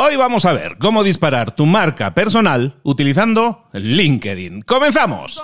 Hoy vamos a ver cómo disparar tu marca personal utilizando LinkedIn. ¡Comenzamos!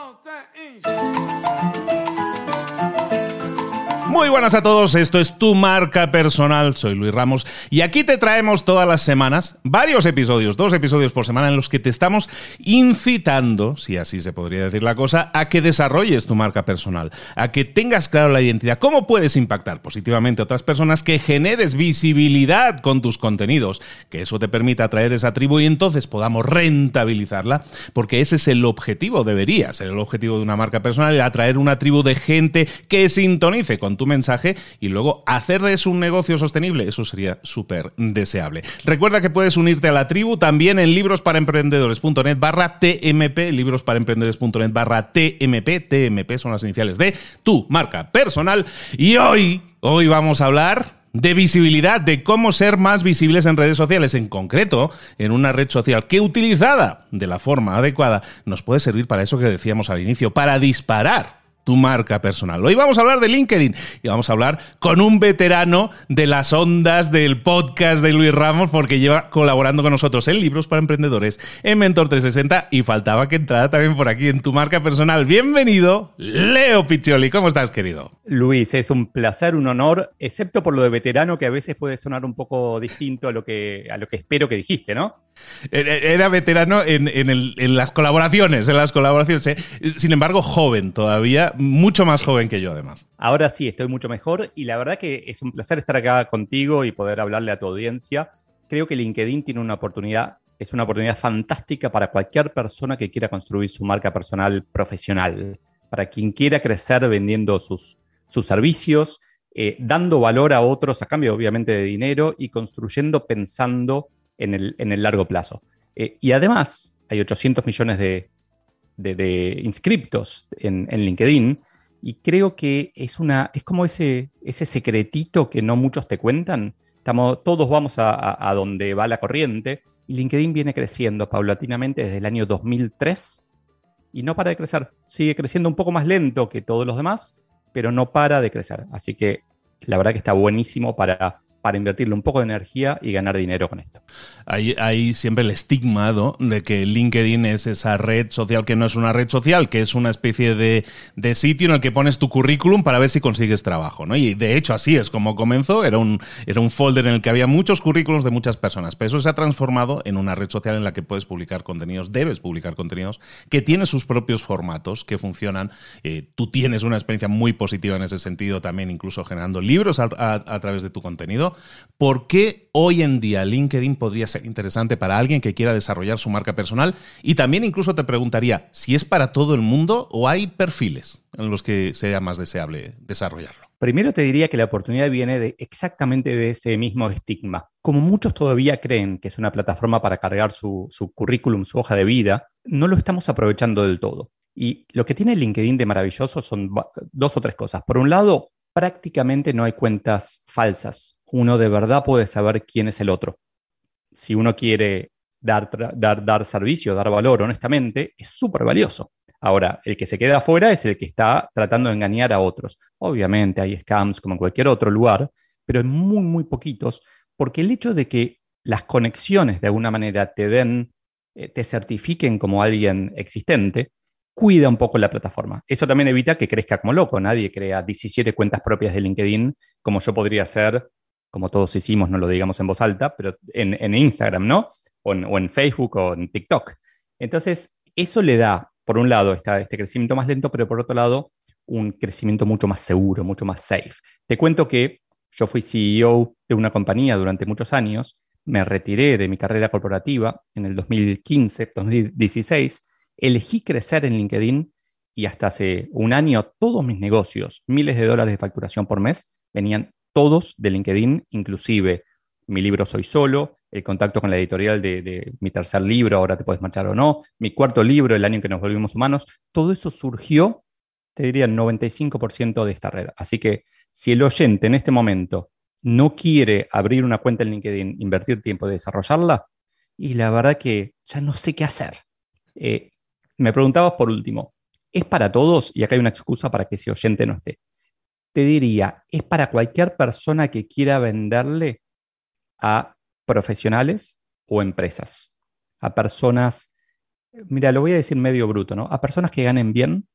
Muy buenas a todos, esto es Tu Marca Personal, soy Luis Ramos y aquí te traemos todas las semanas varios episodios, dos episodios por semana en los que te estamos incitando, si así se podría decir la cosa, a que desarrolles tu marca personal, a que tengas claro la identidad, cómo puedes impactar positivamente a otras personas, que generes visibilidad con tus contenidos, que eso te permita atraer esa tribu y entonces podamos rentabilizarla, porque ese es el objetivo, debería ser el objetivo de una marca personal, atraer una tribu de gente que sintonice con tu mensaje y luego hacer de eso un negocio sostenible, eso sería súper deseable. Recuerda que puedes unirte a la tribu también en librosparaemprendedores.net barra TMP, librosparaemprendedores.net barra TMP, TMP son las iniciales de tu marca personal. Y hoy, hoy vamos a hablar de visibilidad, de cómo ser más visibles en redes sociales, en concreto en una red social que utilizada de la forma adecuada nos puede servir para eso que decíamos al inicio, para disparar tu marca personal. Hoy vamos a hablar de LinkedIn y vamos a hablar con un veterano de las ondas del podcast de Luis Ramos porque lleva colaborando con nosotros en Libros para Emprendedores, en Mentor 360 y faltaba que entrara también por aquí en tu marca personal. Bienvenido, Leo Piccioli. ¿Cómo estás, querido? Luis, es un placer, un honor, excepto por lo de veterano que a veces puede sonar un poco distinto a lo que, a lo que espero que dijiste, ¿no? Era veterano en, las colaboraciones, en las colaboraciones. ¿eh? Sin embargo, joven todavía, mucho más joven que yo además. Ahora sí, estoy mucho mejor y la verdad que es un placer estar acá contigo y poder hablarle a tu audiencia. Creo que LinkedIn tiene una oportunidad, es una oportunidad fantástica para cualquier persona que quiera construir su marca personal profesional, para quien quiera crecer vendiendo sus, sus servicios, eh, dando valor a otros a cambio obviamente de dinero y construyendo pensando en el, largo plazo. Eh, y además, hay 800 millones de, inscriptos en, LinkedIn y creo que es, una, es como ese, ese secretito que no muchos te cuentan. Estamos, todos vamos a, a, donde va la corriente y LinkedIn viene creciendo paulatinamente desde el año 2003 y no para de crecer. Sigue creciendo un poco más lento que todos los demás, pero no para de crecer. Así que la verdad que está buenísimo para para invertirle un poco de energía y ganar dinero con esto. Hay, siempre el estigma de que LinkedIn es esa red social que no es una red social, que es una especie de, sitio en el que pones tu currículum para ver si consigues trabajo. ¿no? Y de hecho así es como comenzó, era un, era un folder en el que había muchos currículums de muchas personas, pero eso se ha transformado en una red social en la que puedes publicar contenidos, debes publicar contenidos, que tiene sus propios formatos, que funcionan. Eh, tú tienes una experiencia muy positiva en ese sentido también, incluso generando libros a través de tu contenido. ¿Por qué hoy en día LinkedIn podría ser interesante para alguien que quiera desarrollar su marca personal? Y también incluso te preguntaría si es para todo el mundo o hay perfiles en los que sea más deseable desarrollarlo. Primero te diría que la oportunidad viene de exactamente de ese mismo estigma. Como muchos todavía creen que es una plataforma para cargar su, su currículum, su hoja de vida, no lo estamos aprovechando del todo. Y lo que tiene LinkedIn de maravilloso son dos o tres cosas. Por un lado, prácticamente no hay cuentas falsas uno de verdad puede saber quién es el otro. Si uno quiere dar, dar, dar servicio, dar valor honestamente, es súper valioso. Ahora, el que se queda afuera es el que está tratando de engañar a otros. Obviamente hay scams como en cualquier otro lugar, pero en muy, muy poquitos, porque el hecho de que las conexiones de alguna manera te den, eh, te certifiquen como alguien existente, cuida un poco la plataforma. Eso también evita que crezca como loco. Nadie crea 17 cuentas propias de LinkedIn como yo podría hacer como todos hicimos, no lo digamos en voz alta, pero en, Instagram, ¿no? O en, Facebook o en TikTok. Entonces, eso le da, por un lado, este crecimiento más lento, pero por otro lado, un crecimiento mucho más seguro, mucho más safe. Te cuento que yo fui CEO de una compañía durante muchos años, me retiré de mi carrera corporativa en el 2015, 2016, elegí crecer en LinkedIn y hasta hace un año todos mis negocios, miles de dólares de facturación por mes, venían todos de LinkedIn, inclusive mi libro Soy Solo, el contacto con la editorial de, mi tercer libro, Ahora te puedes marchar o no, mi cuarto libro, El año en que nos volvimos humanos, todo eso surgió, te diría, el 95% de esta red. Así que si el oyente en este momento no quiere abrir una cuenta en LinkedIn, invertir tiempo de desarrollarla, y la verdad que ya no sé qué hacer. Eh, me preguntabas por último, ¿es para todos? Y acá hay una excusa para que ese oyente no esté te diría, es para cualquier persona que quiera venderle a profesionales o empresas. A personas, mira, lo voy a decir medio bruto, ¿no? A personas que ganen bien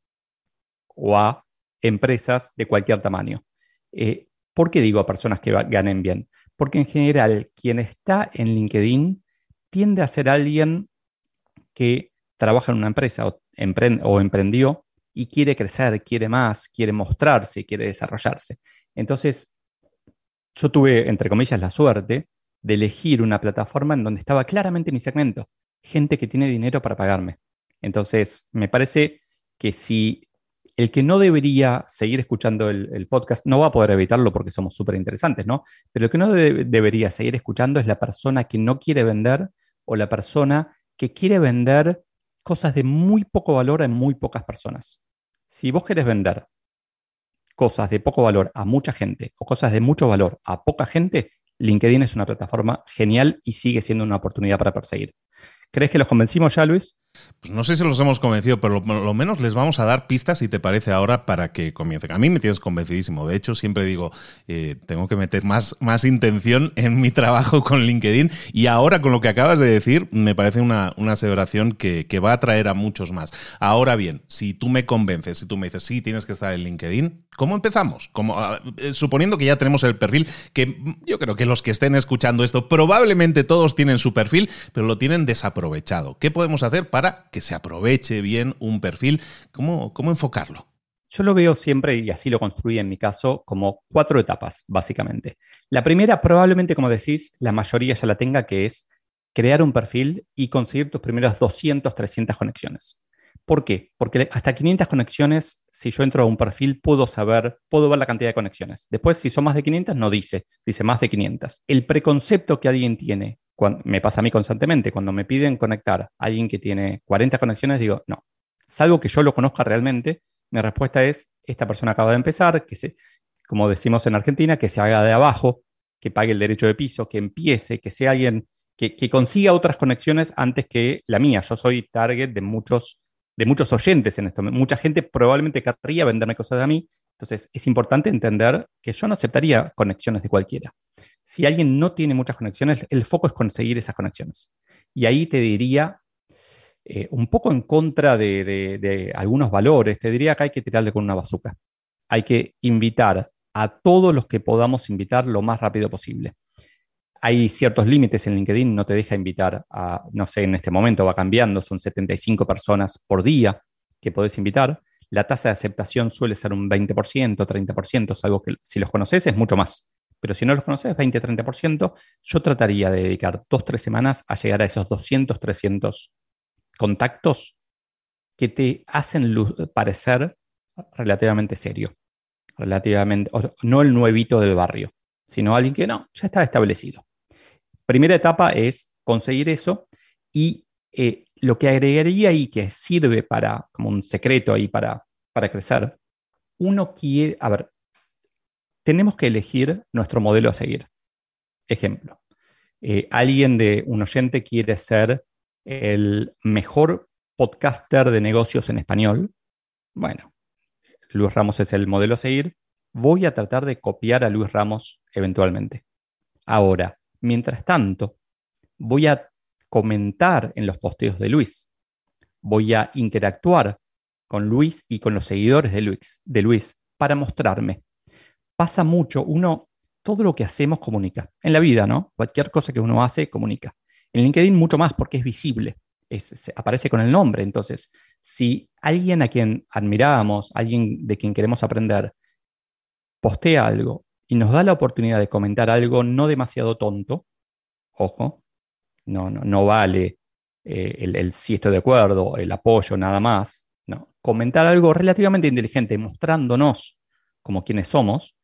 o a empresas de cualquier tamaño. Eh, ¿Por qué digo a personas que ganen bien? Porque en general quien está en LinkedIn tiende a ser alguien que trabaja en una empresa o, o emprendió y quiere crecer, quiere más, quiere mostrarse, quiere desarrollarse. Entonces, yo tuve, entre comillas, la suerte de elegir una plataforma en donde estaba claramente mi segmento, gente que tiene dinero para pagarme. Entonces, me parece que si el que no debería seguir escuchando el, podcast, no va a poder evitarlo porque somos súper interesantes, ¿no? Pero el que no debería seguir escuchando es la persona que no quiere vender o la persona que quiere vender cosas de muy poco valor en muy pocas personas. Si vos querés vender cosas de poco valor a mucha gente o cosas de mucho valor a poca gente, LinkedIn es una plataforma genial y sigue siendo una oportunidad para perseguir. ¿Crees que los convencimos ya, Luis? Pues no sé si los hemos convencido, pero lo, lo, menos les vamos a dar pistas, si te parece, ahora para que comiencen. A mí me tienes convencidísimo. De hecho, siempre digo, eh, tengo que meter más, más intención en mi trabajo con LinkedIn. Y ahora, con lo que acabas de decir, me parece una, una aseveración que, que, va a atraer a muchos más. Ahora bien, si tú me convences, si tú me dices, sí, tienes que estar en LinkedIn, ¿cómo empezamos? Ah, eh, suponiendo que ya tenemos el perfil, que yo creo que los que estén escuchando esto, probablemente todos tienen su perfil, pero lo tienen desaprovechado. ¿Qué podemos hacer para que se aproveche bien un perfil. ¿Cómo, cómo enfocarlo? Yo lo veo siempre, y así lo construí en mi caso, como cuatro etapas, básicamente. La primera, probablemente, como decís, la mayoría ya la tenga, que es crear un perfil y conseguir tus primeras 200, 300 conexiones. ¿Por qué? Porque hasta 500 conexiones, si yo entro a un perfil, puedo saber, puedo ver la cantidad de conexiones. Después, si son más de 500, no dice, dice más de 500. El preconcepto que alguien tiene me pasa a mí constantemente, cuando me piden conectar a alguien que tiene 40 conexiones, digo, no, salvo que yo lo conozca realmente, mi respuesta es, esta persona acaba de empezar, que se, como decimos en Argentina, que se haga de abajo, que pague el derecho de piso, que empiece, que sea alguien que, consiga otras conexiones antes que la mía. Yo soy target de muchos, de muchos oyentes en esto. Mucha gente probablemente querría venderme cosas a mí. Entonces, es importante entender que yo no aceptaría conexiones de cualquiera si alguien no tiene muchas conexiones, el foco es conseguir esas conexiones. Y ahí te diría, eh, un poco en contra de, algunos valores, te diría que hay que tirarle con una bazuca. Hay que invitar a todos los que podamos invitar lo más rápido posible. Hay ciertos límites en LinkedIn, no te deja invitar a, no sé, en este momento va cambiando, son 75 personas por día que podés invitar. La tasa de aceptación suele ser un 20%, 30%, es algo que si los conoces es mucho más. Pero si no los conoces, 20-30%, yo trataría de dedicar dos, tres semanas a llegar a esos 200, 300 contactos que te hacen parecer relativamente serio. Relativamente, no el nuevito del barrio, sino alguien que no, ya está establecido. Primera etapa es conseguir eso y eh, lo que agregaría ahí que sirve para, como un secreto ahí para, para crecer, uno quiere, a ver, tenemos que elegir nuestro modelo a seguir. Ejemplo, eh, alguien de un oyente quiere ser el mejor podcaster de negocios en español. Bueno, Luis Ramos es el modelo a seguir. Voy a tratar de copiar a Luis Ramos eventualmente. Ahora, mientras tanto, voy a comentar en los posteos de Luis. Voy a interactuar con Luis y con los seguidores de Luis, de Luis para mostrarme pasa mucho, uno, todo lo que hacemos comunica. En la vida, ¿no? Cualquier cosa que uno hace comunica. En LinkedIn mucho más porque es visible, aparece con el nombre. Entonces, si alguien a quien admiramos, alguien de quien queremos aprender, postea algo y nos da la oportunidad de comentar algo no demasiado tonto, ojo, no, no, no vale eh, el, el sí estoy de acuerdo, el apoyo, nada más. No, comentar algo relativamente inteligente, mostrándonos como quienes somos,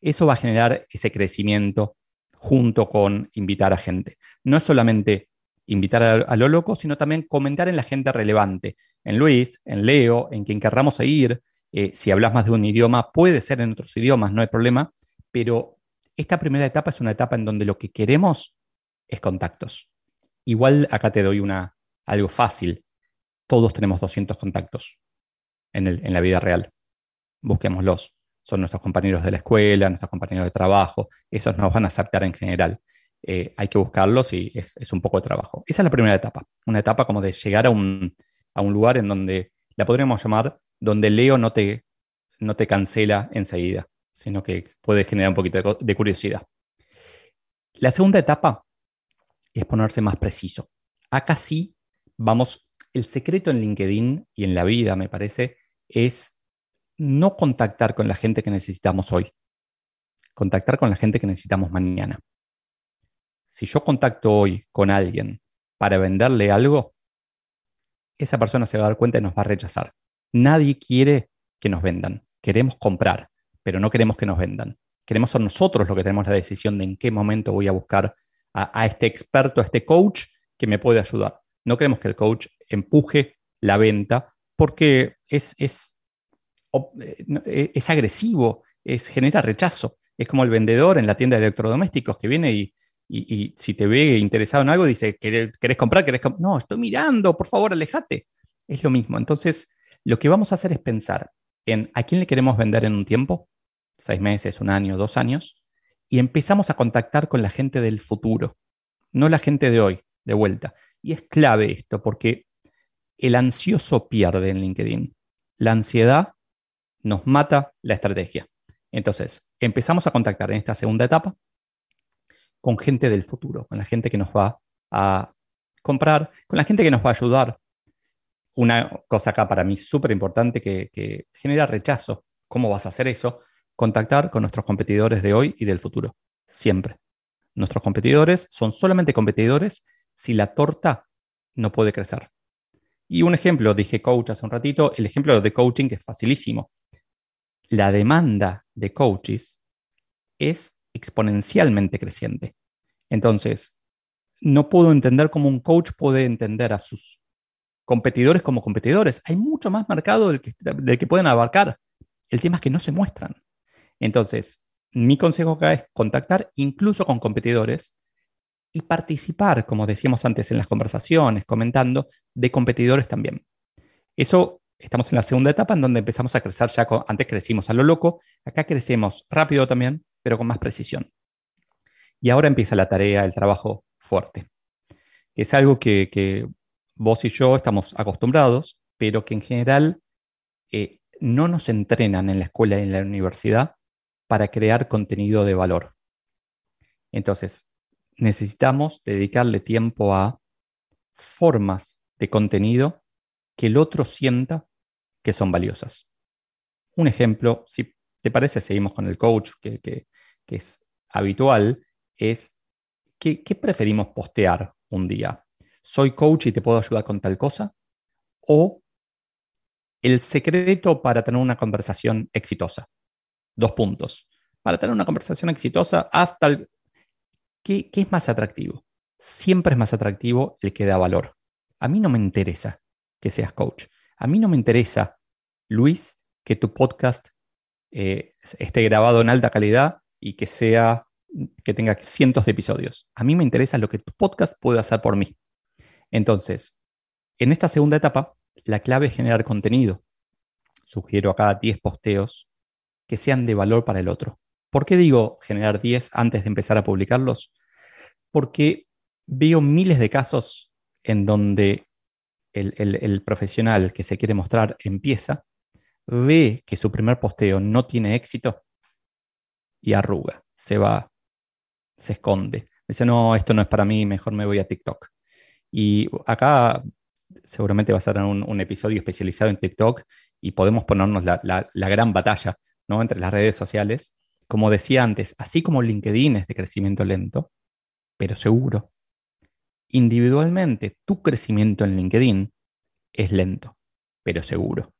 eso va a generar ese crecimiento junto con invitar a gente. No es solamente invitar a, lo loco, sino también comentar en la gente relevante, en Luis, en Leo, en quien querramos seguir. Eh, si hablas más de un idioma, puede ser en otros idiomas, no hay problema, pero esta primera etapa es una etapa en donde lo que queremos es contactos. Igual acá te doy una, algo fácil. Todos tenemos 200 contactos en, en la vida real. Busquémoslos son nuestros compañeros de la escuela, nuestros compañeros de trabajo, esos nos van a aceptar en general. eh, hay que buscarlos y es, un poco de trabajo. Esa es la primera etapa, una etapa como de llegar a un, lugar en donde la podríamos llamar donde Leo no te, no te cancela enseguida, sino que puede generar un poquito de, curiosidad. La segunda etapa es ponerse más preciso. Acá sí vamos, el secreto en LinkedIn y en la vida, me parece, es no contactar con la gente que necesitamos hoy, contactar con la gente que necesitamos mañana si yo contacto hoy con alguien para venderle algo, esa persona se va a dar cuenta y nos va a rechazar. Nadie quiere que nos vendan. Queremos comprar, pero no queremos que nos vendan. Queremos ser nosotros los que tenemos la decisión de en qué momento voy a buscar a, este experto, a este coach que me puede ayudar. No queremos que el coach empuje la venta porque es, es, eh, es agresivo, es, genera rechazo. Es como el vendedor en la tienda de electrodomésticos que viene y, y, si te ve interesado en algo, dice, ¿querés, comprar? ¿Querés no, estoy mirando, por favor, alejate. Es lo mismo. Entonces, lo que vamos a hacer es pensar en a quién le queremos vender en un tiempo, seis meses, un año, dos años, y empezamos a contactar con la gente del futuro, no la gente de hoy, de vuelta. Y es clave esto, porque el ansioso pierde en LinkedIn. La ansiedad nos mata la estrategia. Entonces, empezamos a contactar en esta segunda etapa con gente del futuro, con la gente que nos va a comprar, con la gente que nos va a ayudar. Una cosa acá para mí súper importante que, genera rechazo. ¿Cómo vas a hacer eso? Contactar con nuestros competidores de hoy y del futuro. Siempre. Nuestros competidores son solamente competidores si la torta no puede crecer. Y un ejemplo, dije coach hace un ratito, el ejemplo de coaching es facilísimo. La demanda de coaches es exponencialmente creciente. Entonces, no puedo entender cómo un coach puede entender a sus competidores como competidores. Hay mucho más mercado del que, que pueden abarcar. El tema es que no se muestran. Entonces, mi consejo acá es contactar incluso con competidores y participar, como decíamos antes en las conversaciones, comentando, de competidores también. Eso estamos en la segunda etapa en donde empezamos a crecer ya, antes crecimos a lo loco, acá crecemos rápido también, pero con más precisión. Y ahora empieza la tarea, el trabajo fuerte. Es algo que, vos y yo estamos acostumbrados, pero que en general eh, no nos entrenan en la escuela y en la universidad para crear contenido de valor. Entonces, necesitamos dedicarle tiempo a formas de contenido que el otro sienta que son valiosas. Un ejemplo, si te parece, seguimos con el coach, que es habitual, es ¿qué, preferimos postear un día? ¿Soy coach y te puedo ayudar con tal cosa? ¿O el secreto para tener una conversación exitosa? Dos puntos. Para tener una conversación exitosa, hasta el... ¿Qué, ¿Qué es más atractivo? Siempre es más atractivo el que da valor. A mí no me interesa que seas coach. A mí no me interesa, Luis, que tu podcast eh, esté grabado en alta calidad y que sea que tenga cientos de episodios. A mí me interesa lo que tu podcast puede hacer por mí. Entonces, en esta segunda etapa, la clave es generar contenido. Sugiero acá 10 posteos que sean de valor para el otro. ¿Por qué digo generar 10 antes de empezar a publicarlos? Porque veo miles de casos en donde el, el profesional que se quiere mostrar empieza, ve que su primer posteo no tiene éxito y arruga, se va se esconde. Dice, no, esto no es para mí, mejor me voy a TikTok. Y acá seguramente va a ser un, un episodio especializado en TikTok y podemos ponernos la, la, gran batalla ¿no? entre las redes sociales. Como decía antes, así como LinkedIn es de crecimiento lento, pero seguro, individualmente tu crecimiento en LinkedIn es lento, pero seguro.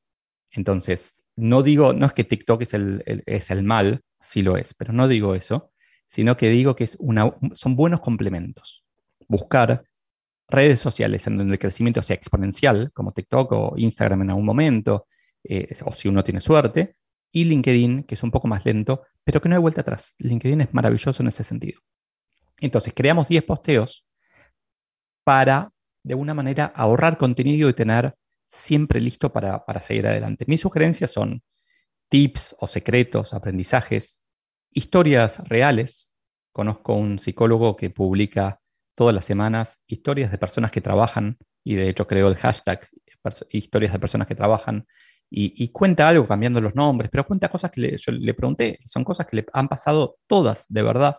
Entonces, no digo, no es que TikTok es el, es el mal, sí lo es, pero no digo eso, sino que digo que es una, son buenos complementos. Buscar redes sociales en donde el crecimiento sea exponencial, como TikTok o Instagram en algún momento, eh, o si uno tiene suerte, y LinkedIn, que es un poco más lento, pero que no hay vuelta atrás. LinkedIn es maravilloso en ese sentido. Entonces, creamos 10 posteos para, de una manera, ahorrar contenido y tener siempre listo para, para seguir adelante. Mis sugerencias son tips o secretos, aprendizajes, historias reales conozco un psicólogo que publica todas las semanas historias de personas que trabajan, y de hecho creó el hashtag historias de personas que trabajan, y, cuenta algo cambiando los nombres, pero cuenta cosas que yo le pregunté, son cosas que le han pasado todas, de verdad,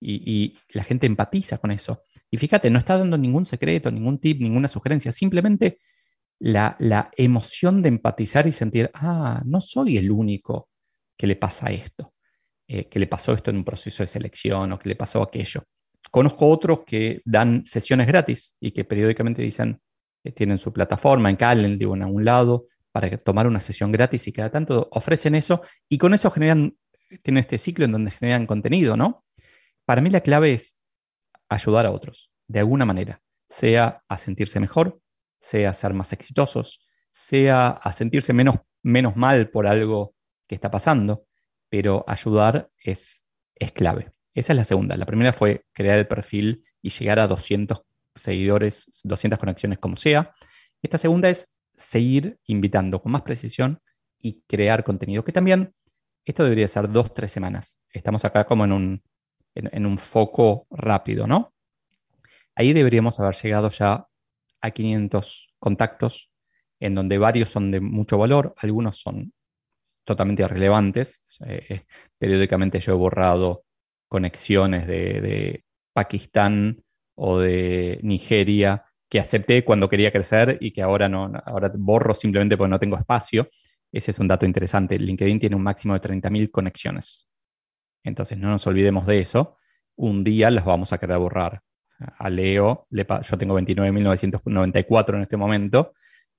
y, la gente empatiza con eso. Y fíjate, no está dando ningún secreto, ningún tip, ninguna sugerencia, simplemente la, emoción de empatizar y sentir, ah, no soy el único que le pasa esto, eh, que le pasó esto en un proceso de selección o que le pasó aquello. Conozco otros que dan sesiones gratis y que periódicamente dicen que tienen su plataforma en Calendly o en algún lado para tomar una sesión gratis y cada tanto ofrecen eso y con eso generan, tienen este ciclo en donde generan contenido, ¿no? Para mí la clave es ayudar a otros, de alguna manera, sea a sentirse mejor, sea a ser más exitosos, sea a sentirse menos, menos mal por algo que está pasando, pero ayudar es, es clave. Esa es la segunda. La primera fue crear el perfil y llegar a 200 seguidores, 200 conexiones como sea. Esta segunda es seguir invitando con más precisión y crear contenido, que también esto debería ser dos, tres semanas. Estamos acá como en un, en, un foco rápido, ¿no? Ahí deberíamos haber llegado ya a 500 contactos, en donde varios son de mucho valor, algunos son totalmente irrelevantes. Eh, periódicamente yo he borrado conexiones de, Pakistán o de Nigeria que acepté cuando quería crecer y que ahora no, ahora borro simplemente porque no tengo espacio. Ese es un dato interesante. LinkedIn tiene un máximo de 30.000 conexiones. Entonces no nos olvidemos de eso. Un día las vamos a querer borrar. A Leo, yo tengo 29.994 en este momento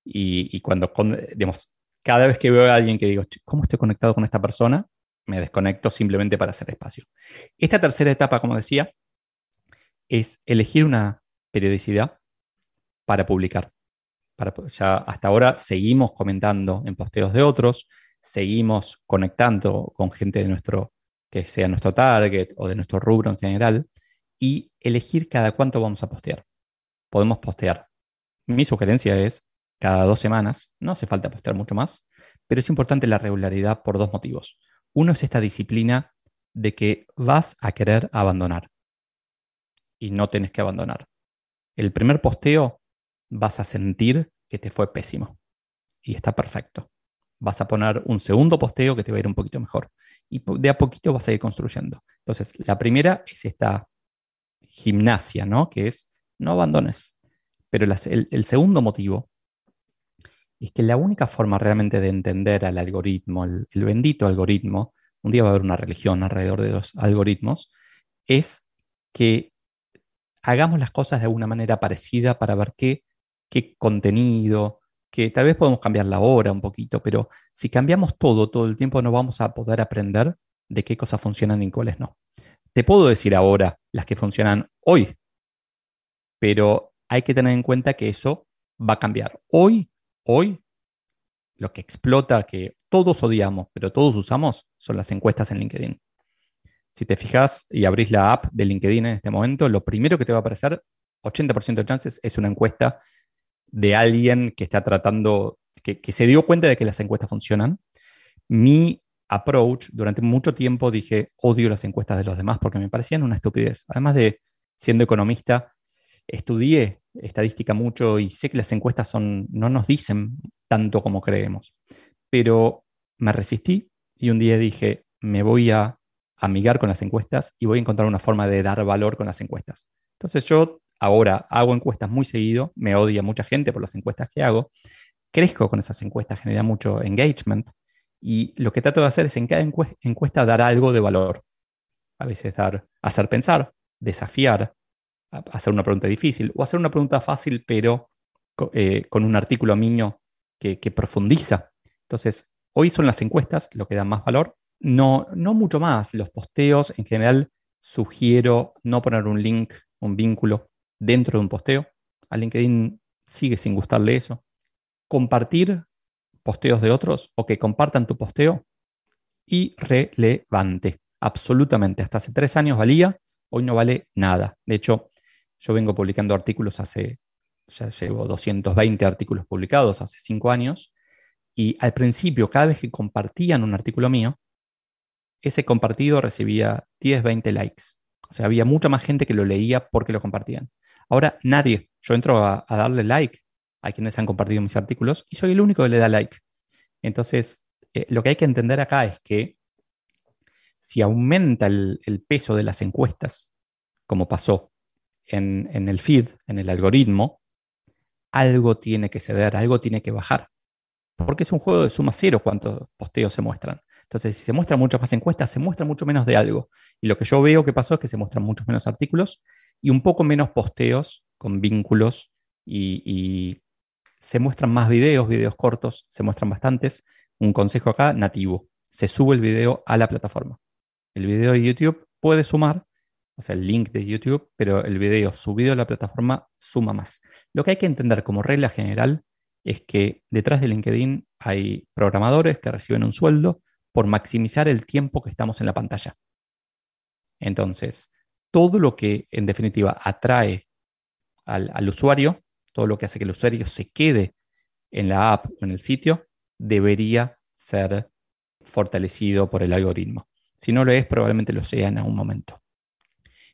y, y cuando, digamos, cada vez que veo a alguien que digo, ¿cómo estoy conectado con esta persona? Me desconecto simplemente para hacer espacio. Esta tercera etapa, como decía, es elegir una periodicidad para publicar. Para, ya hasta ahora seguimos comentando en posteos de otros, seguimos conectando con gente de nuestro, que sea nuestro target o de nuestro rubro en general, y elegir cada cuánto vamos a postear. Podemos postear. Mi sugerencia es cada dos semanas, no hace falta postear mucho más, pero es importante la regularidad por dos motivos. Uno es esta disciplina de que vas a querer abandonar y no tenés que abandonar. El primer posteo vas a sentir que te fue pésimo y está perfecto. Vas a poner un segundo posteo que te va a ir un poquito mejor y de a poquito vas a ir construyendo. Entonces, la primera es esta gimnasia, ¿no? Que es no abandones. Pero el segundo motivo es que la única forma realmente de entender al algoritmo, el, bendito algoritmo, un día va a haber una religión alrededor de los algoritmos, es que hagamos las cosas de alguna manera parecida para ver qué, qué contenido, que tal vez podemos cambiar la hora un poquito, pero si cambiamos todo, todo el tiempo no vamos a poder aprender de qué cosas funcionan y cuáles no. Te puedo decir ahora las que funcionan hoy, pero hay que tener en cuenta que eso va a cambiar. Hoy Hoy, lo que explota, que todos odiamos, pero todos usamos, son las encuestas en LinkedIn. Si te fijas y abrís la app de LinkedIn en este momento, lo primero que te va a aparecer, 80% de chances, es una encuesta de alguien que está tratando, que, que se dio cuenta de que las encuestas funcionan. Mi approach, durante mucho tiempo dije, odio las encuestas de los demás porque me parecían una estupidez. Además de siendo economista, estudié estadística mucho y sé que las encuestas son, no nos dicen tanto como creemos. Pero me resistí y un día dije, me voy a amigar con las encuestas y voy a encontrar una forma de dar valor con las encuestas. Entonces yo ahora hago encuestas muy seguido, me odia mucha gente por las encuestas que hago, crezco con esas encuestas, genera mucho engagement y lo que trato de hacer es en cada encuesta dar algo de valor. A veces dar, hacer pensar, desafiar, hacer una pregunta difícil o hacer una pregunta fácil, pero eh, con un artículo mío que, profundiza. Entonces, hoy son las encuestas lo que da más valor. No, no mucho más. Los posteos, en general, sugiero no poner un link, un vínculo dentro de un posteo. A LinkedIn sigue sin gustarle eso. Compartir posteos de otros o que compartan tu posteo, irrelevante. Absolutamente. Hasta hace tres años valía, hoy no vale nada. De hecho, yo vengo publicando artículos hace, ya llevo 220 artículos publicados hace cinco años, y al principio, cada vez que compartían un artículo mío, ese compartido recibía 10, 20 likes. O sea, había mucha más gente que lo leía porque lo compartían. Ahora nadie. Yo entro a, darle like a quienes han compartido mis artículos y soy el único que le da like. Entonces, eh, lo que hay que entender acá es que si aumenta el, peso de las encuestas, como pasó en, en, el feed, en el algoritmo, algo tiene que ceder, algo tiene que bajar. Porque es un juego de suma cero cuántos posteos se muestran. Entonces, si se muestran muchas más encuestas, se muestra mucho menos de algo. Y lo que yo veo que pasó es que se muestran muchos menos artículos y un poco menos posteos con vínculos y, se muestran más videos, videos cortos, se muestran bastantes. Un consejo acá, nativo. Se sube el video a la plataforma. El video de YouTube puede sumar, o sea, el link de YouTube, pero el video subido a la plataforma suma más. Lo que hay que entender como regla general es que detrás de LinkedIn hay programadores que reciben un sueldo por maximizar el tiempo que estamos en la pantalla. Entonces, todo lo que en definitiva atrae al, usuario, todo lo que hace que el usuario se quede en la app o en el sitio, debería ser fortalecido por el algoritmo. Si no lo es, probablemente lo sea en algún momento.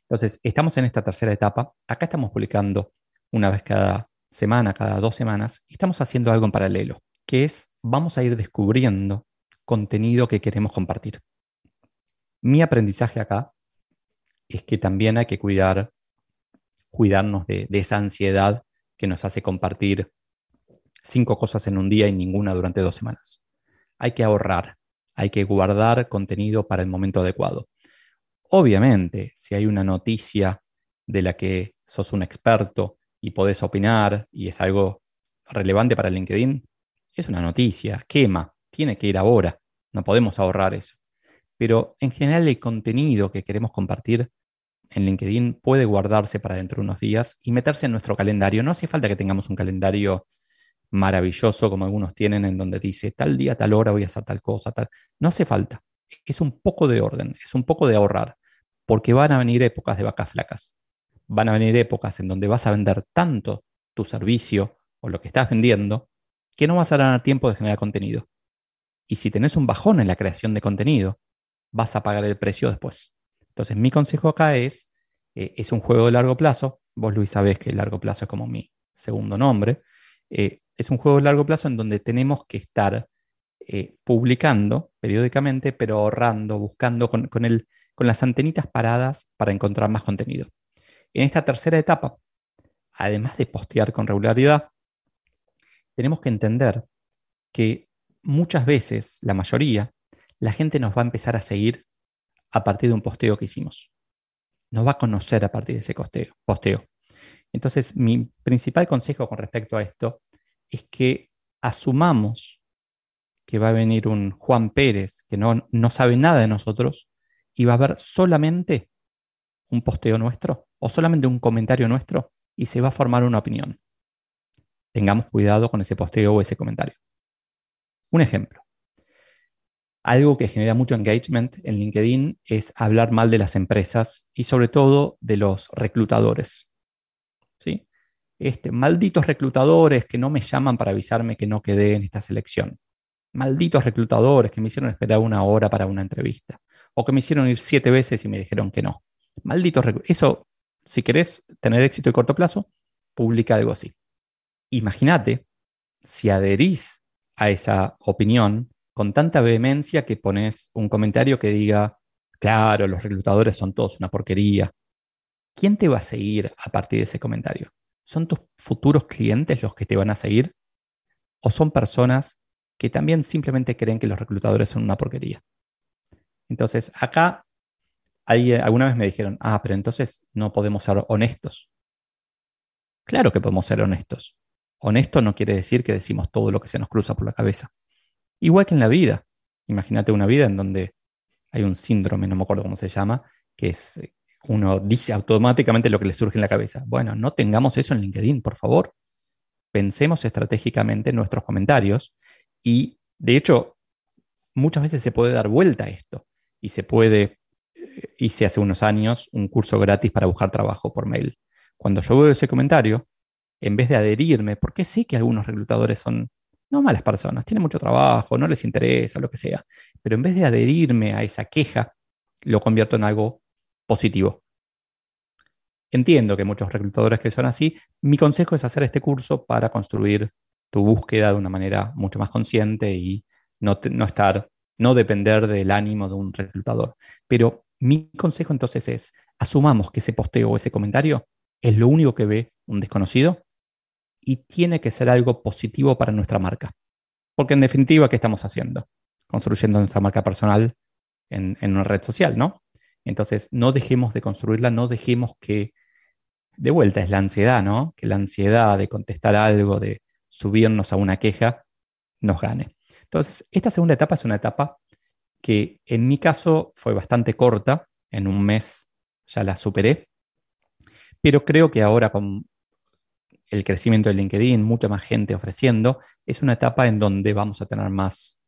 Entonces, estamos en esta tercera etapa. Acá estamos publicando una vez cada semana, cada dos semanas, estamos haciendo algo en paralelo, que es, vamos a ir descubriendo contenido que queremos compartir. Mi aprendizaje acá es que también hay que cuidar, cuidarnos de, esa ansiedad que nos hace compartir cinco cosas en un día y ninguna durante dos semanas. Hay que ahorrar, hay que guardar contenido para el momento adecuado. Obviamente, si hay una noticia de la que sos un experto y podés opinar y es algo relevante para LinkedIn, es una noticia, quema, tiene que ir ahora, no podemos ahorrar eso. Pero en general el contenido que queremos compartir en LinkedIn puede guardarse para dentro de unos días y meterse en nuestro calendario. No hace falta que tengamos un calendario maravilloso como algunos tienen en donde dice tal día, tal hora voy a hacer tal cosa, tal. No hace falta. Es un poco de orden, es un poco de ahorrar, porque van a venir épocas de vacas flacas. Van a venir épocas en donde vas a vender tanto tu servicio o lo que estás vendiendo que no vas a ganar tiempo de generar contenido. Y si tenés un bajón en la creación de contenido, vas a pagar el precio después. Entonces, mi consejo acá es, eh, es un juego de largo plazo. Vos, Luis, sabés que el largo plazo es como mi segundo nombre. Eh, es un juego de largo plazo en donde tenemos que estar eh, publicando periódicamente, pero ahorrando, buscando con, con, el, con las antenitas paradas para encontrar más contenido. En esta tercera etapa, además de postear con regularidad, tenemos que entender que muchas veces, la mayoría, la gente nos va a empezar a seguir a partir de un posteo que hicimos. Nos va a conocer a partir de ese posteo. Entonces, mi principal consejo con respecto a esto es que asumamos que va a venir un Juan Pérez que no, no sabe nada de nosotros y va a ver solamente un posteo nuestro o solamente un comentario nuestro y se va a formar una opinión. Tengamos cuidado con ese posteo o ese comentario. Un ejemplo. Algo que genera mucho engagement en LinkedIn es hablar mal de las empresas y sobre todo de los reclutadores. ¿Sí? Este, malditos reclutadores que no me llaman para avisarme que no quedé en esta selección. Malditos reclutadores que me hicieron esperar una hora para una entrevista. O que me hicieron ir siete veces y me dijeron que no. Malditos Eso, si querés tener éxito a corto plazo, publica algo así. Imagínate si adherís a esa opinión con tanta vehemencia que pones un comentario que diga, claro, los reclutadores son todos una porquería. ¿Quién te va a seguir a partir de ese comentario? ¿Son tus futuros clientes los que te van a seguir? ¿O son personas que también simplemente creen que los reclutadores son una porquería? Entonces, acá alguna vez me dijeron, ah, pero entonces no podemos ser honestos. Claro que podemos ser honestos. Honesto no quiere decir que decimos todo lo que se nos cruza por la cabeza. Igual que en la vida. Imagínate una vida en donde hay un síndrome, no me acuerdo cómo se llama, que es eh, uno dice automáticamente lo que le surge en la cabeza. Bueno, no tengamos eso en LinkedIn, por favor. Pensemos estratégicamente en nuestros comentarios y, de hecho, muchas veces se puede dar vuelta a esto y se puede, eh, hice hace unos años un curso gratis para buscar trabajo por mail. Cuando yo veo ese comentario, en vez de adherirme, porque sé que algunos reclutadores son no malas personas, tienen mucho trabajo, no les interesa, lo que sea. Pero en vez de adherirme a esa queja, lo convierto en algo positivo. entiendo que muchos reclutadores que son así. Mi consejo es hacer este curso para construir tu búsqueda de una manera mucho más consciente y no, no estar, no depender del ánimo de un reclutador. Pero mi consejo entonces es, asumamos que ese posteo o ese comentario es lo único que ve un desconocido y tiene que ser algo positivo para nuestra marca. Porque en definitiva, ¿qué estamos haciendo? Construyendo nuestra marca personal en, una red social, ¿no? Entonces, no dejemos de construirla, no dejemos que, de vuelta, es la ansiedad, ¿no? Que la ansiedad de contestar algo, de subirnos a una queja, nos gane. Entonces, esta segunda etapa es una etapa que en mi caso fue bastante corta, en un mes ya la superé, pero creo que ahora con el crecimiento de LinkedIn, mucha más gente ofreciendo, es una etapa en donde vamos a tener más,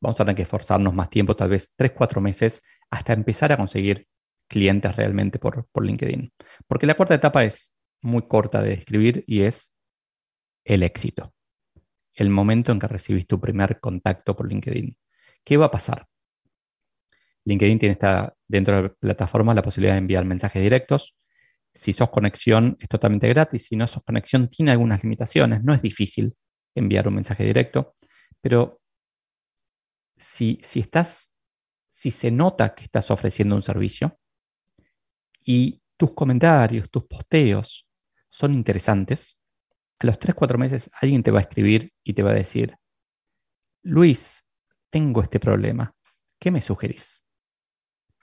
vamos a tener que esforzarnos más tiempo, tal vez 3, 4 meses, hasta empezar a conseguir clientes realmente por, por LinkedIn. Porque la cuarta etapa es muy corta de describir y es el éxito. El momento en que recibís tu primer contacto por LinkedIn. ¿Qué va a pasar? LinkedIn tiene esta, dentro de la plataforma la posibilidad de enviar mensajes directos, si sos conexión es totalmente gratis, si no sos conexión tiene algunas limitaciones, no es difícil enviar un mensaje directo, pero si, si estás, si se nota que estás ofreciendo un servicio y tus comentarios, tus posteos son interesantes, a los 3-4 meses alguien te va a escribir y te va a decir, Luis, tengo este problema, ¿qué me sugerís?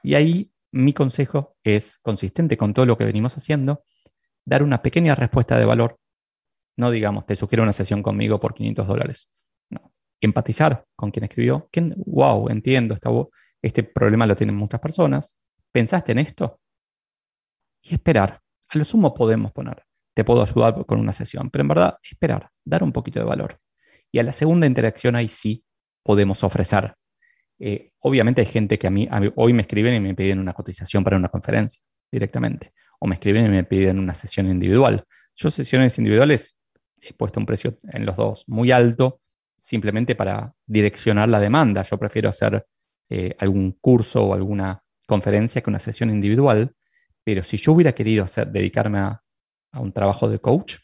Y ahí mi consejo es, consistente con todo lo que venimos haciendo, dar una pequeña respuesta de valor. No digamos, te sugiero una sesión conmigo por 500 dólares. No. Empatizar con quien escribió. wow, entiendo, este problema lo tienen muchas personas. ¿Pensaste en esto? Y esperar. A lo sumo podemos poner, te puedo ayudar con una sesión, pero en verdad esperar, dar un poquito de valor. Y a la segunda interacción ahí sí podemos ofrecer eh, obviamente hay gente que a mí, hoy me escriben y me piden una cotización para una conferencia directamente, o me escriben y me piden una sesión individual. Yo sesiones individuales he puesto un precio en los dos muy alto, simplemente para direccionar la demanda. Yo prefiero hacer eh, algún curso o alguna conferencia que una sesión individual, pero si yo hubiera querido hacer, dedicarme a, un trabajo de coach,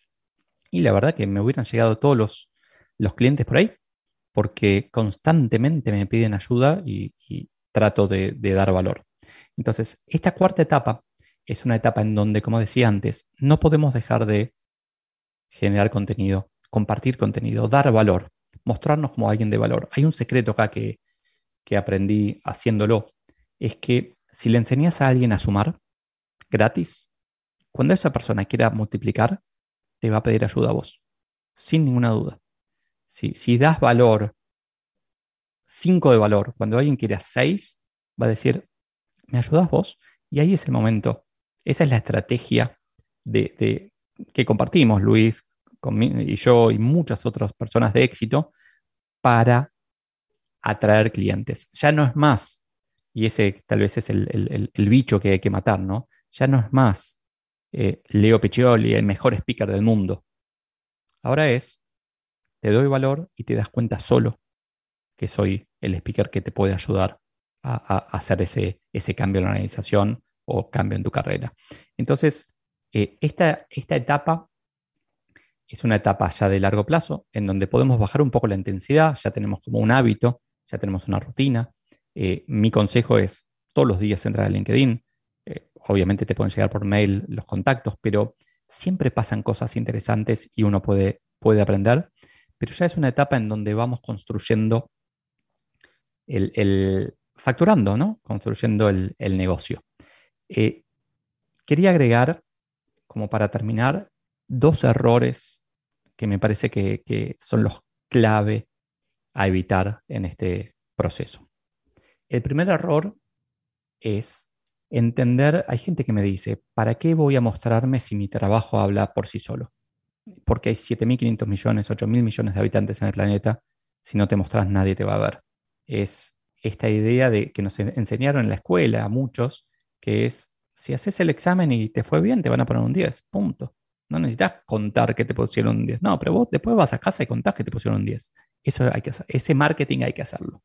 y la verdad que me hubieran llegado todos los, los clientes por ahí, porque constantemente me piden ayuda y, trato de, dar valor. Entonces, esta cuarta etapa es una etapa en donde, como decía antes, no podemos dejar de generar contenido, compartir contenido, dar valor, mostrarnos como alguien de valor. Hay un secreto acá que, que aprendí haciéndolo, es que si le enseñas a alguien a sumar gratis, cuando esa persona quiera multiplicar, te va a pedir ayuda a vos, sin ninguna duda. Si, das valor, 5 de valor, cuando alguien quiere 6, va a decir, ¿me ayudas vos? Y ahí es el momento. Esa es la estrategia de, que compartimos, Luis y yo y muchas otras personas de éxito, para atraer clientes. Ya no es más, y ese tal vez es el, bicho que hay que matar, ¿no? Ya no es más eh, Leo Peccioli, el mejor speaker del mundo. Ahora es te doy valor y te das cuenta solo que soy el speaker que te puede ayudar a, hacer ese, ese, cambio en la organización o cambio en tu carrera. Entonces, eh, esta, esta etapa es una etapa ya de largo plazo en donde podemos bajar un poco la intensidad, ya tenemos como un hábito, ya tenemos una rutina. Eh, mi consejo es todos los días entrar a LinkedIn. Obviamente te pueden llegar por mail los contactos, pero siempre pasan cosas interesantes y uno puede, puede aprender pero ya es una etapa en donde vamos construyendo el, facturando, ¿no? Construyendo el, negocio. Eh, quería agregar, como para terminar, dos errores que me parece que, que son los clave a evitar en este proceso. El primer error es entender, hay gente que me dice, ¿para qué voy a mostrarme si mi trabajo habla por sí solo? porque hay 7.500 millones, 8.000 millones de habitantes en el planeta, si no te mostras nadie te va a ver. Es esta idea de que nos enseñaron en la escuela a muchos, que es, si haces el examen y te fue bien, te van a poner un 10, punto. No necesitas contar que te pusieron un 10. No, pero vos después vas a casa y contás que te pusieron un 10. Eso hay que hacer. Ese marketing hay que hacerlo.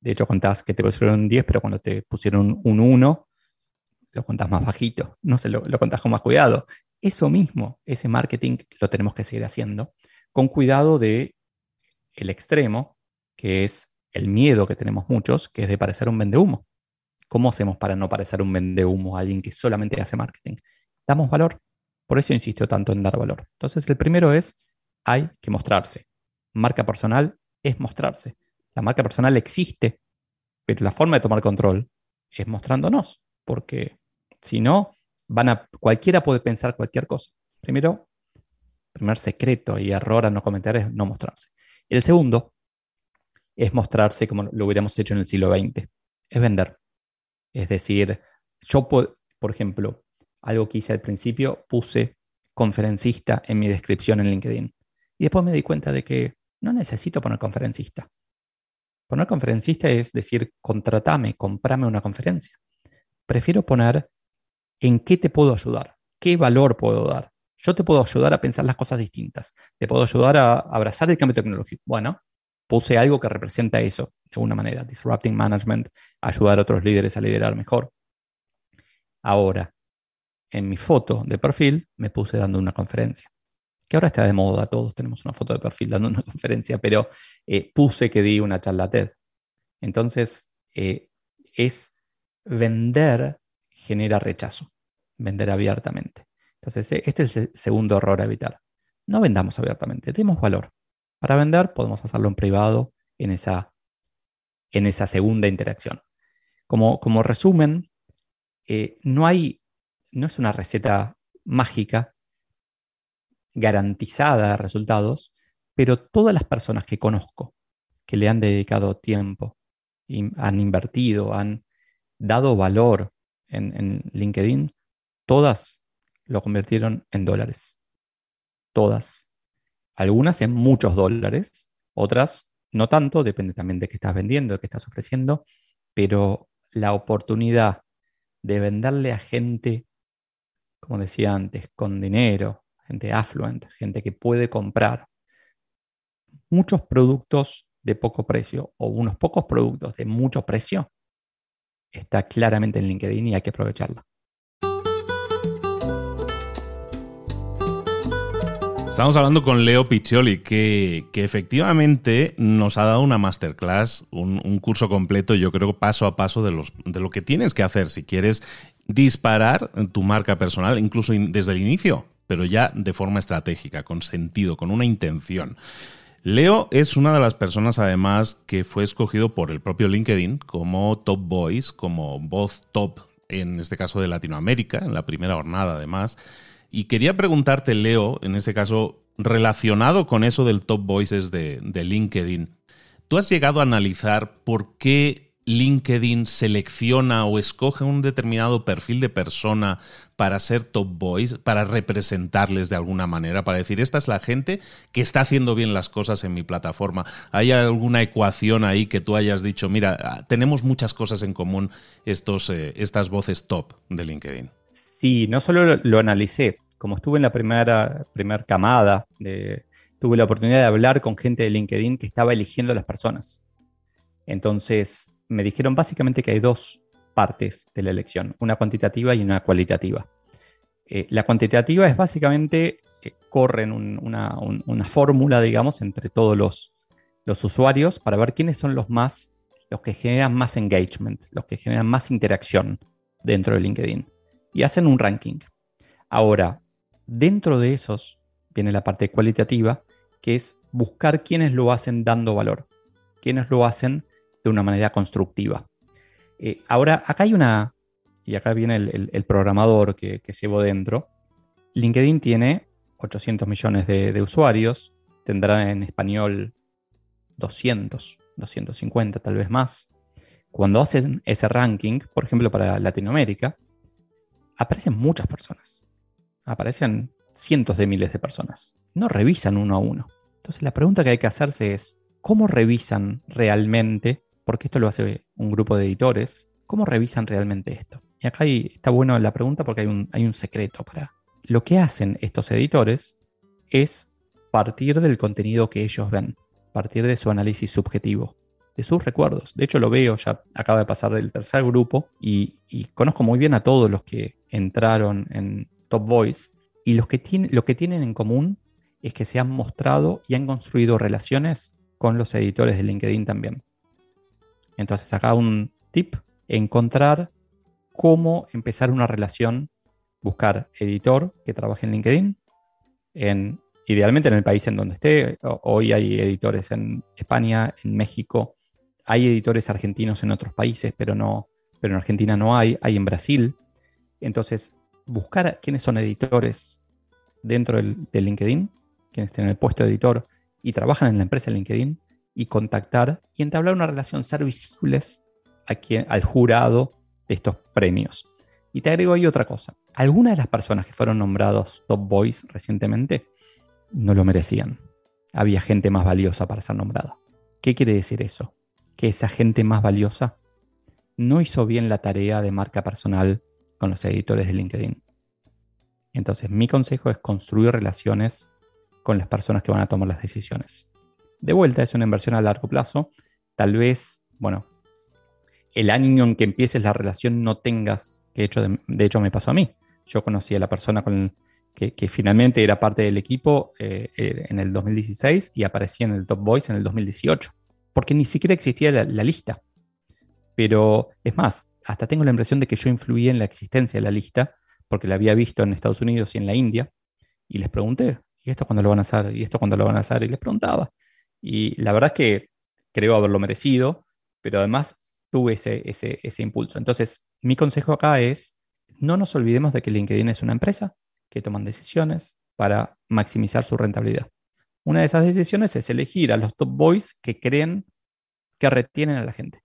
De hecho, contás que te pusieron un 10, pero cuando te pusieron un 1, lo cuentas más bajito, no se lo, lo cuentas con más cuidado. Eso mismo, ese marketing lo tenemos que seguir haciendo con cuidado de el extremo, que es el miedo que tenemos muchos, que es de parecer un vendehumo. ¿Cómo hacemos para no parecer un vendehumo a alguien que solamente hace marketing? Damos valor. Por eso insisto tanto en dar valor. Entonces, el primero es, hay que mostrarse. Marca personal es mostrarse. La marca personal existe, pero la forma de tomar control es mostrándonos, porque si no, van a, cualquiera puede pensar cualquier cosa. Primero, primer secreto y error a no cometer es no mostrarse. El segundo es mostrarse como lo hubiéramos hecho en el siglo XX, es vender. Es decir, yo, por ejemplo, algo que hice al principio, puse conferencista en mi descripción en LinkedIn. Y después me di cuenta de que no necesito poner conferencista. Poner conferencista es decir, contratame, comprame una conferencia. Prefiero poner en qué te puedo ayudar, qué valor puedo dar. Yo te puedo ayudar a pensar las cosas distintas. Te puedo ayudar a abrazar el cambio tecnológico. Bueno, puse algo que representa eso, de alguna manera. Disrupting management, ayudar a otros líderes a liderar mejor. Ahora, en mi foto de perfil me puse dando una conferencia que ahora está de moda, todos tenemos una foto de perfil dando una conferencia, pero eh, puse que di una charla TED. Entonces, eh, es vender genera rechazo, vender abiertamente. Entonces, e, este es el segundo error a evitar. No vendamos abiertamente, demos valor. Para vender podemos hacerlo en privado en esa, en esa segunda interacción. Como, como resumen, eh, no hay, no es una receta mágica garantizada de resultados, pero todas las personas que conozco que le han dedicado tiempo, y han invertido, han dado valor en, LinkedIn, todas lo convirtieron en dólares. Todas. Algunas en muchos dólares, otras no tanto, depende también de qué estás vendiendo, de qué estás ofreciendo, pero la oportunidad de venderle a gente, como decía antes, con dinero, gente affluent, gente que puede comprar muchos productos de poco precio o unos pocos productos de mucho precio, está claramente en LinkedIn y hay que aprovecharla. Estamos hablando con Leo Piccioli, que, efectivamente nos ha dado una masterclass, un, un, curso completo, yo creo, paso a paso de, los, de lo que tienes que hacer si quieres disparar tu marca personal, incluso desde el inicio pero ya de forma estratégica, con sentido, con una intención. Leo es una de las personas además que fue escogido por el propio LinkedIn como top voice, como voz top en este caso de Latinoamérica, en la primera jornada además. Y quería preguntarte, Leo, en este caso, relacionado con eso del top voices de, de LinkedIn, ¿tú has llegado a analizar por qué LinkedIn selecciona o escoge un determinado perfil de persona para ser top boys, para representarles de alguna manera, para decir, esta es la gente que está haciendo bien las cosas en mi plataforma. ¿Hay alguna ecuación ahí que tú hayas dicho, mira, ah, tenemos muchas cosas en común estos, eh, estas voces top de LinkedIn? Sí, no solo lo, analicé, como estuve en la primera, camada, tuve la oportunidad de hablar con gente de LinkedIn que estaba eligiendo a las personas. Entonces, me dijeron básicamente que hay dos partes de la elección, una cuantitativa y una cualitativa. Eh, la cuantitativa es básicamente, eh, corren una, fórmula, digamos, entre todos los, los usuarios para ver quiénes son los más, los que generan más engagement, los que generan más interacción dentro de LinkedIn. Y hacen un ranking. Ahora, dentro de esos viene la parte cualitativa, que es buscar quiénes lo hacen dando valor, quiénes lo hacen de una manera constructiva. Eh, ahora, acá hay una, y acá viene el, programador que, llevo dentro. LinkedIn tiene 800 millones de, usuarios, tendrá en español 200, 250, tal vez más. Cuando hacen ese ranking, por ejemplo, para Latinoamérica, aparecen muchas personas. Aparecen cientos de miles de personas. No revisan uno a uno. Entonces la pregunta que hay que hacerse es, ¿cómo revisan realmente porque esto lo hace un grupo de editores, ¿cómo revisan realmente esto? Y acá está bueno la pregunta porque hay un, secreto para... Lo que hacen estos editores es partir del contenido que ellos ven, partir de su análisis subjetivo. de sus recuerdos. De hecho, lo veo, ya acaba de pasar del tercer grupo y, conozco muy bien a todos los que entraron en Top Voice y los lo que tienen en común es que se han mostrado y han construido relaciones con los editores de LinkedIn también. Entonces, acá un tip, encontrar cómo empezar una relación, buscar editor que trabaje en LinkedIn, en, idealmente en el país en donde esté. Hoy hay editores en España, en México, hay editores argentinos en otros países, pero, no, pero en Argentina no hay, hay en Brasil. Entonces, buscar quiénes son editores dentro del, de LinkedIn, quienes tienen el puesto de editor y trabajan en la empresa LinkedIn, y contactar y entablar una relación, ser visibles al jurado de estos premios. Y te agrego ahí otra cosa. Algunas de las personas que fueron nombrados Top Boys recientemente no lo merecían. Había gente más valiosa para ser nombrada. ¿Qué quiere decir eso? Que esa gente más valiosa no hizo bien la tarea de marca personal con los editores de LinkedIn. Entonces mi consejo es construir relaciones con las personas que van a tomar las decisiones. De vuelta, es una inversión a largo plazo. Tal vez, bueno, el año en que empieces la relación no tengas, que hecho, de, hecho me pasó a mí. Yo conocí a la persona con que, finalmente era parte del equipo eh, eh, en el 2016 y aparecía en el Top Voice en el 2018, porque ni siquiera existía la, la lista. Pero es más, hasta tengo la impresión de que yo influí en la existencia de la lista, porque la había visto en Estados Unidos y en la India, y les pregunté, ¿y esto cuándo lo van a hacer? ¿Y esto cuándo lo van a hacer? Y les preguntaba. Y la verdad es que creo haberlo merecido, pero además tuve ese, ese, impulso. Entonces, mi consejo acá es, no nos olvidemos de que LinkedIn es una empresa que toman decisiones para maximizar su rentabilidad. Una de esas decisiones es elegir a los top boys que creen que retienen a la gente.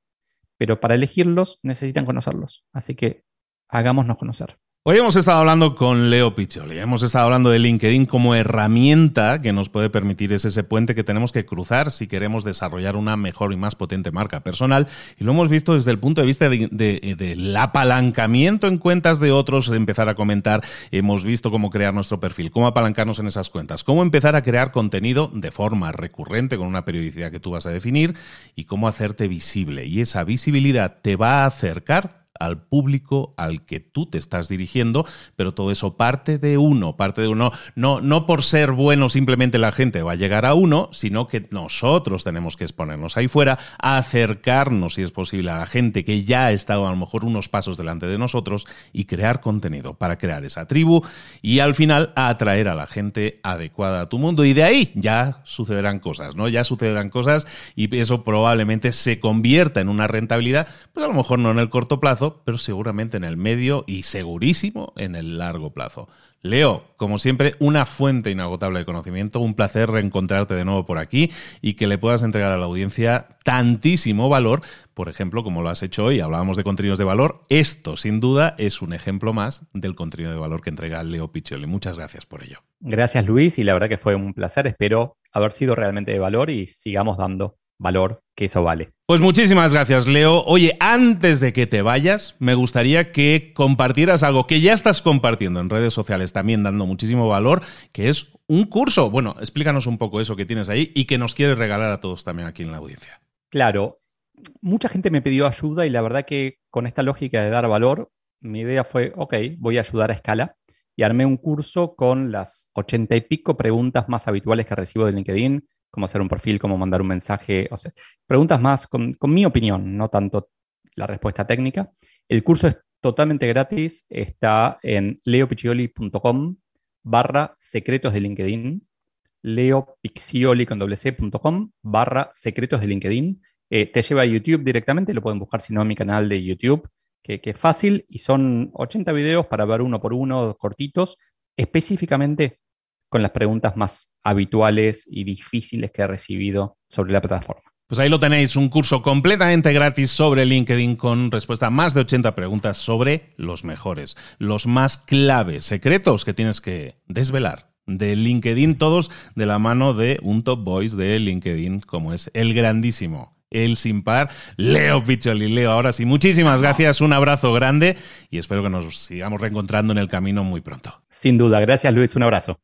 Pero para elegirlos necesitan conocerlos. Así que hagámonos conocer. Hoy hemos estado hablando con Leo Picholi, hemos estado hablando de LinkedIn como herramienta que nos puede permitir ese puente que tenemos que cruzar si queremos desarrollar una mejor y más potente marca personal. Y lo hemos visto desde el punto de vista del apalancamiento en cuentas de otros, empezar a comentar, hemos visto cómo crear nuestro perfil, cómo apalancarnos en esas cuentas, cómo empezar a crear contenido de forma recurrente con una periodicidad que tú vas a definir y cómo hacerte visible. Y esa visibilidad te va a acercar al público al que tú te estás dirigiendo, pero todo eso parte de uno, parte de uno. No, no por ser bueno simplemente la gente va a llegar a uno, sino que nosotros tenemos que exponernos ahí fuera, acercarnos, si es posible, a la gente que ya ha estado a lo mejor unos pasos delante de nosotros y crear contenido para crear esa tribu y al final atraer a la gente adecuada a tu mundo. Y de ahí ya sucederán cosas, ¿no? Ya sucederán cosas y eso probablemente se convierta en una rentabilidad, pues a lo mejor no en el corto plazo, pero seguramente en el medio y segurísimo en el largo plazo. Leo, como siempre, una fuente inagotable de conocimiento, un placer reencontrarte de nuevo por aquí y que le puedas entregar a la audiencia tantísimo valor, por ejemplo, como lo has hecho hoy, hablábamos de contenidos de valor, esto sin duda es un ejemplo más del contenido de valor que entrega Leo Piccioli. Muchas gracias por ello. Gracias Luis y la verdad que fue un placer, espero haber sido realmente de valor y sigamos dando valor, que eso vale. Pues muchísimas gracias, Leo. Oye, antes de que te vayas, me gustaría que compartieras algo que ya estás compartiendo en redes sociales, también dando muchísimo valor, que es un curso. Bueno, explícanos un poco eso que tienes ahí y que nos quieres regalar a todos también aquí en la audiencia. Claro, mucha gente me pidió ayuda y la verdad que con esta lógica de dar valor, mi idea fue, ok, voy a ayudar a escala y armé un curso con las ochenta y pico preguntas más habituales que recibo de LinkedIn cómo hacer un perfil, cómo mandar un mensaje, o sea, preguntas más con, mi opinión, no tanto la respuesta técnica. El curso es totalmente gratis, está en leopiccioli.com barra secretos de LinkedIn, leopiccioli con barra secretos de LinkedIn. Eh, te lleva a YouTube directamente, lo pueden buscar si no en mi canal de YouTube, que, que, es fácil y son 80 videos para ver uno por uno, cortitos, específicamente con las preguntas más habituales y difíciles que he recibido sobre la plataforma. Pues ahí lo tenéis, un curso completamente gratis sobre LinkedIn con respuesta a más de 80 preguntas sobre los mejores, los más claves, secretos que tienes que desvelar de LinkedIn, todos de la mano de un top voice de LinkedIn como es el grandísimo, el sin par, Leo Picholi. Leo, ahora sí, muchísimas gracias, un abrazo grande y espero que nos sigamos reencontrando en el camino muy pronto. Sin duda, gracias Luis, un abrazo.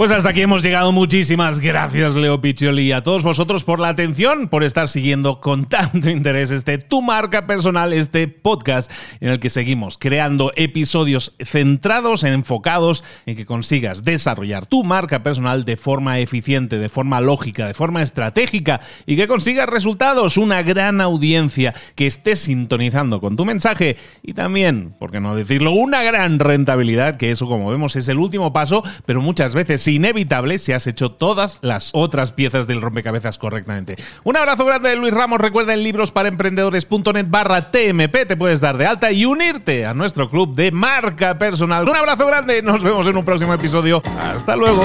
Pues hasta aquí hemos llegado. Muchísimas gracias, Leo Piccioli, y a todos vosotros por la atención, por estar siguiendo con tanto interés este Tu Marca Personal, este podcast en el que seguimos creando episodios centrados, enfocados en que consigas desarrollar tu marca personal de forma eficiente, de forma lógica, de forma estratégica y que consigas resultados, una gran audiencia que esté sintonizando con tu mensaje y también, por qué no decirlo, una gran rentabilidad, que eso como vemos es el último paso, pero muchas veces inevitable si has hecho todas las otras piezas del rompecabezas correctamente. Un abrazo grande de Luis Ramos. Recuerda en librosparaemprendedores.net barra TMP te puedes dar de alta y unirte a nuestro club de marca personal. Un abrazo grande. Nos vemos en un próximo episodio. Hasta luego.